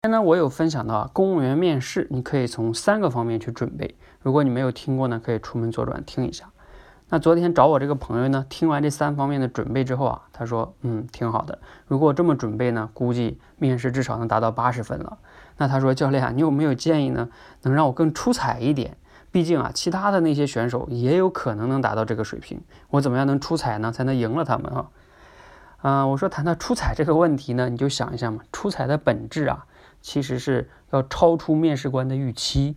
今天呢，我有分享到啊，公务员面试，你可以从三个方面去准备。如果你没有听过呢，可以出门左转听一下。那昨天找我这个朋友呢，听完这三方面的准备之后啊，他说，嗯，挺好的。如果这么准备呢，估计面试至少能达到八十分了。那他说，教练啊，你有没有建议呢，能让我更出彩一点？毕竟啊，其他的那些选手也有可能能达到这个水平。我怎么样能出彩呢，才能赢了他们啊？啊，我说谈到出彩这个问题呢，你就想一下嘛，出彩的本质啊。其实是要超出面试官的预期，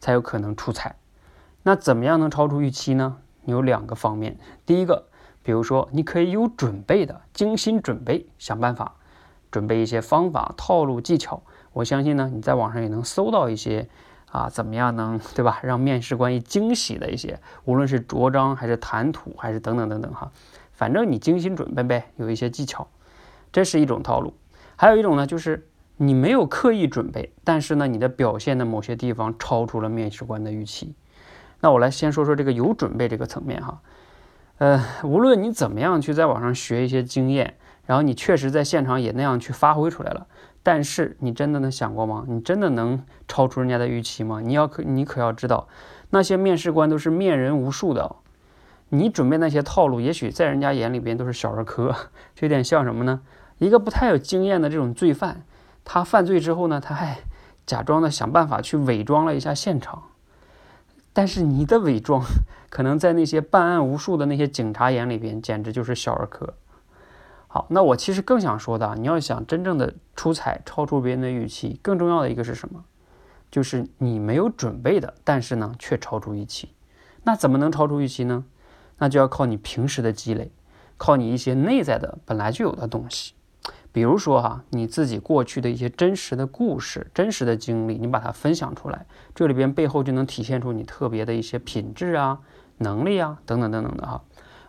才有可能出彩。那怎么样能超出预期呢？有两个方面。第一个，比如说你可以有准备的，精心准备，想办法准备一些方法、套路、技巧。我相信呢，你在网上也能搜到一些啊，怎么样能对吧？让面试官一惊喜的一些，无论是着装还是谈吐还是等等等等哈，反正你精心准备呗，有一些技巧，这是一种套路。还有一种呢，就是。你没有刻意准备，但是呢，你的表现的某些地方超出了面试官的预期。那我来先说说这个有准备这个层面哈。呃，无论你怎么样去在网上学一些经验，然后你确实在现场也那样去发挥出来了，但是你真的能想过吗？你真的能超出人家的预期吗？你要可你可要知道，那些面试官都是面人无数的，你准备那些套路，也许在人家眼里边都是小儿科，就有点像什么呢？一个不太有经验的这种罪犯。他犯罪之后呢，他还假装的想办法去伪装了一下现场，但是你的伪装可能在那些办案无数的那些警察眼里边，简直就是小儿科。好，那我其实更想说的，你要想真正的出彩，超出别人的预期，更重要的一个是什么？就是你没有准备的，但是呢却超出预期。那怎么能超出预期呢？那就要靠你平时的积累，靠你一些内在的本来就有的东西。比如说哈，你自己过去的一些真实的故事、真实的经历，你把它分享出来，这里边背后就能体现出你特别的一些品质啊、能力啊等等等等的哈。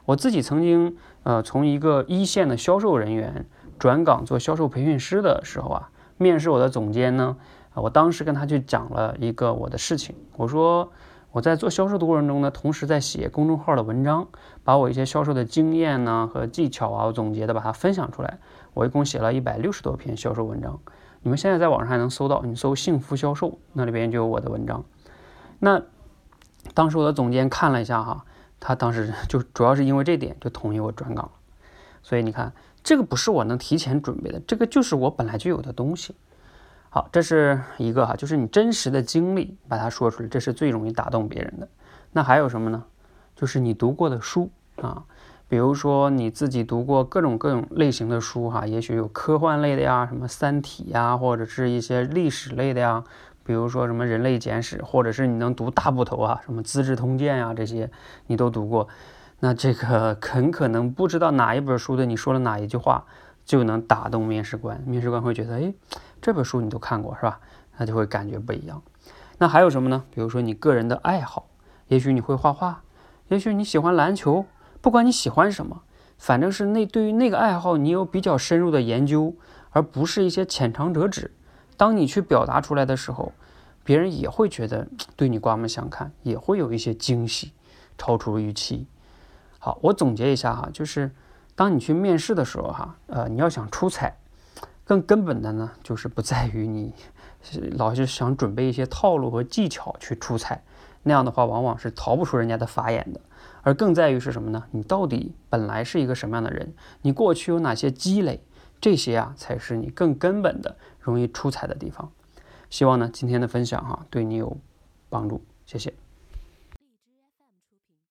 我自己曾经呃从一个一线的销售人员转岗做销售培训师的时候啊，面试我的总监呢，我当时跟他去讲了一个我的事情，我说我在做销售的过程中呢，同时在写公众号的文章，把我一些销售的经验呢和技巧啊，我总结的把它分享出来。我一共写了一百六十多篇销售文章，你们现在在网上还能搜到，你搜“幸福销售”，那里边就有我的文章。那当时我的总监看了一下哈，他当时就主要是因为这点就同意我转岗了。所以你看，这个不是我能提前准备的，这个就是我本来就有的东西。好，这是一个哈，就是你真实的经历把它说出来，这是最容易打动别人的。那还有什么呢？就是你读过的书啊。比如说你自己读过各种各种类型的书哈，也许有科幻类的呀，什么《三体》呀，或者是一些历史类的呀，比如说什么《人类简史》，或者是你能读大部头啊，什么《资治通鉴》呀，这些你都读过，那这个很可能不知道哪一本书的你说了哪一句话就能打动面试官，面试官会觉得，哎，这本书你都看过是吧？那就会感觉不一样。那还有什么呢？比如说你个人的爱好，也许你会画画，也许你喜欢篮球。不管你喜欢什么，反正是那对于那个爱好，你有比较深入的研究，而不是一些浅尝辄止。当你去表达出来的时候，别人也会觉得对你刮目相看，也会有一些惊喜，超出预期。好，我总结一下哈，就是当你去面试的时候哈，呃，你要想出彩，更根本的呢，就是不在于你老是想准备一些套路和技巧去出彩，那样的话往往是逃不出人家的法眼的。而更在于是什么呢？你到底本来是一个什么样的人？你过去有哪些积累？这些啊，才是你更根本的容易出彩的地方。希望呢，今天的分享哈，对你有帮助。谢谢。